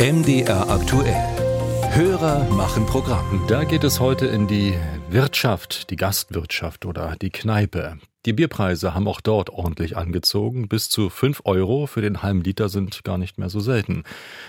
MDR aktuell. Hörer machen Programm. Da geht es heute in die Wirtschaft, die Gastwirtschaft oder die Kneipe. Die Bierpreise haben auch dort ordentlich angezogen. Bis zu 5 Euro für den halben Liter sind gar nicht mehr so selten.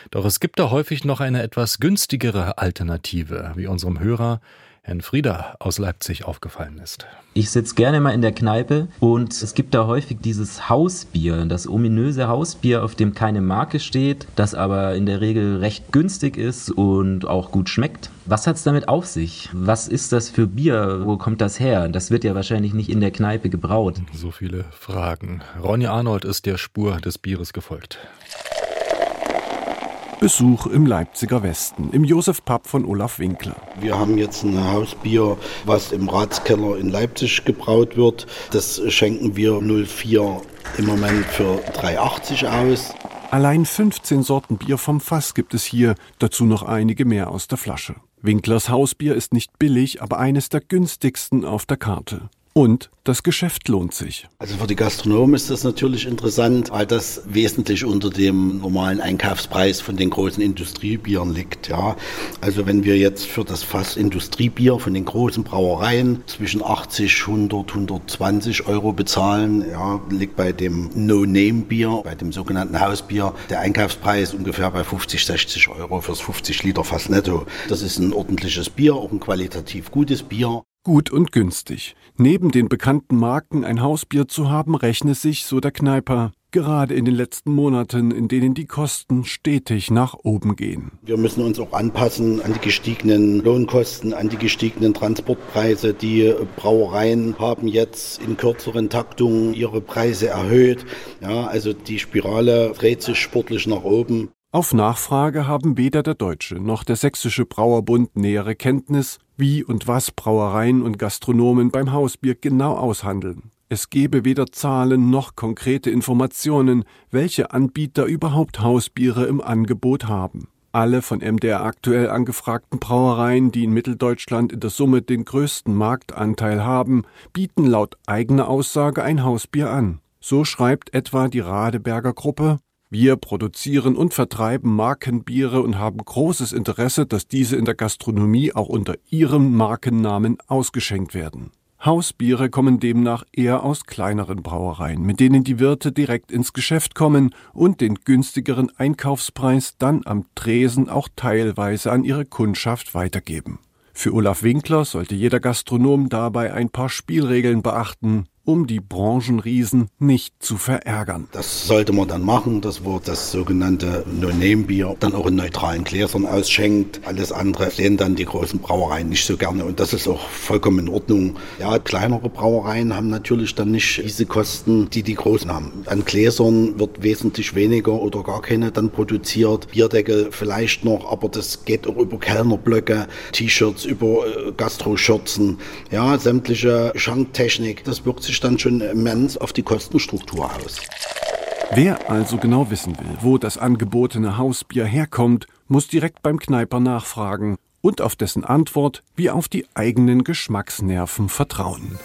Doch es gibt da häufig noch eine etwas günstigere Alternative, wie unserem Hörer Herrn Frieder aus Leipzig aufgefallen ist. Ich sitze gerne mal in der Kneipe und es gibt da häufig dieses Hausbier, das ominöse Hausbier, auf dem keine Marke steht, das aber in der Regel recht günstig ist und auch gut schmeckt. Was hat es damit auf sich? Was ist das für Bier? Wo kommt das her? Das wird ja wahrscheinlich nicht in der Kneipe gebraut. So viele Fragen. Ronny Arnold ist der Spur des Bieres gefolgt. Besuch im Leipziger Westen, im Josef Pub von Olaf Winkler. Wir haben jetzt ein Hausbier, was im Ratskeller in Leipzig gebraut wird. Das schenken wir 04 im Moment für 3,80 aus. Allein 15 Sorten Bier vom Fass gibt es hier, dazu noch einige mehr aus der Flasche. Winklers Hausbier ist nicht billig, aber eines der günstigsten auf der Karte. Und das Geschäft lohnt sich. Also für die Gastronomen ist das natürlich interessant, weil das wesentlich unter dem normalen Einkaufspreis von den großen Industriebieren liegt. Ja, also wenn wir jetzt für das Fass Industriebier von den großen Brauereien zwischen 80, 100, 120 Euro bezahlen, ja, liegt bei dem No-Name-Bier, bei dem sogenannten Hausbier, der Einkaufspreis ungefähr bei 50, 60 Euro fürs 50 Liter Fass netto. Das ist ein ordentliches Bier, auch ein qualitativ gutes Bier. Gut und günstig. Neben den bekannten Marken ein Hausbier zu haben, rechne sich, so der Kneiper, gerade in den letzten Monaten, in denen die Kosten stetig nach oben gehen. Wir müssen uns auch anpassen an die gestiegenen Lohnkosten, an die gestiegenen Transportpreise. Die Brauereien haben jetzt in kürzeren Taktungen ihre Preise erhöht. Ja, also die Spirale dreht sich sportlich nach oben. Auf Nachfrage haben weder der Deutsche noch der Sächsische Brauerbund nähere Kenntnis, wie und was Brauereien und Gastronomen beim Hausbier genau aushandeln. Es gebe weder Zahlen noch konkrete Informationen, welche Anbieter überhaupt Hausbiere im Angebot haben. Alle von MDR aktuell angefragten Brauereien, die in Mitteldeutschland in der Summe den größten Marktanteil haben, bieten laut eigener Aussage ein Hausbier an. So schreibt etwa die Radeberger Gruppe wir produzieren und vertreiben Markenbiere und haben großes Interesse, dass diese in der Gastronomie auch unter ihrem Markennamen ausgeschenkt werden. Hausbiere kommen demnach eher aus kleineren Brauereien, mit denen die Wirte direkt ins Geschäft kommen und den günstigeren Einkaufspreis dann am Tresen auch teilweise an ihre Kundschaft weitergeben. Für Olaf Winkler sollte jeder Gastronom dabei ein paar Spielregeln beachten, um die Branchenriesen nicht zu verärgern. Das sollte man dann machen, dass man das sogenannte No-Name-Bier dann auch in neutralen Gläsern ausschenkt. Alles andere sehen dann die großen Brauereien nicht so gerne und das ist auch vollkommen in Ordnung. Ja, kleinere Brauereien haben natürlich dann nicht diese Kosten, die die großen haben. An Gläsern wird wesentlich weniger oder gar keine dann produziert. Bierdeckel vielleicht noch, aber das geht auch über Kellnerblöcke, T-Shirts, über äh, Gastro-Schürzen, ja, sämtliche Schanktechnik. Das wirkt sich sich dann schon immens auf die Kostenstruktur aus. Wer also genau wissen will, wo das angebotene Hausbier herkommt, muss direkt beim Kneiper nachfragen und auf dessen Antwort wie auf die eigenen Geschmacksnerven vertrauen.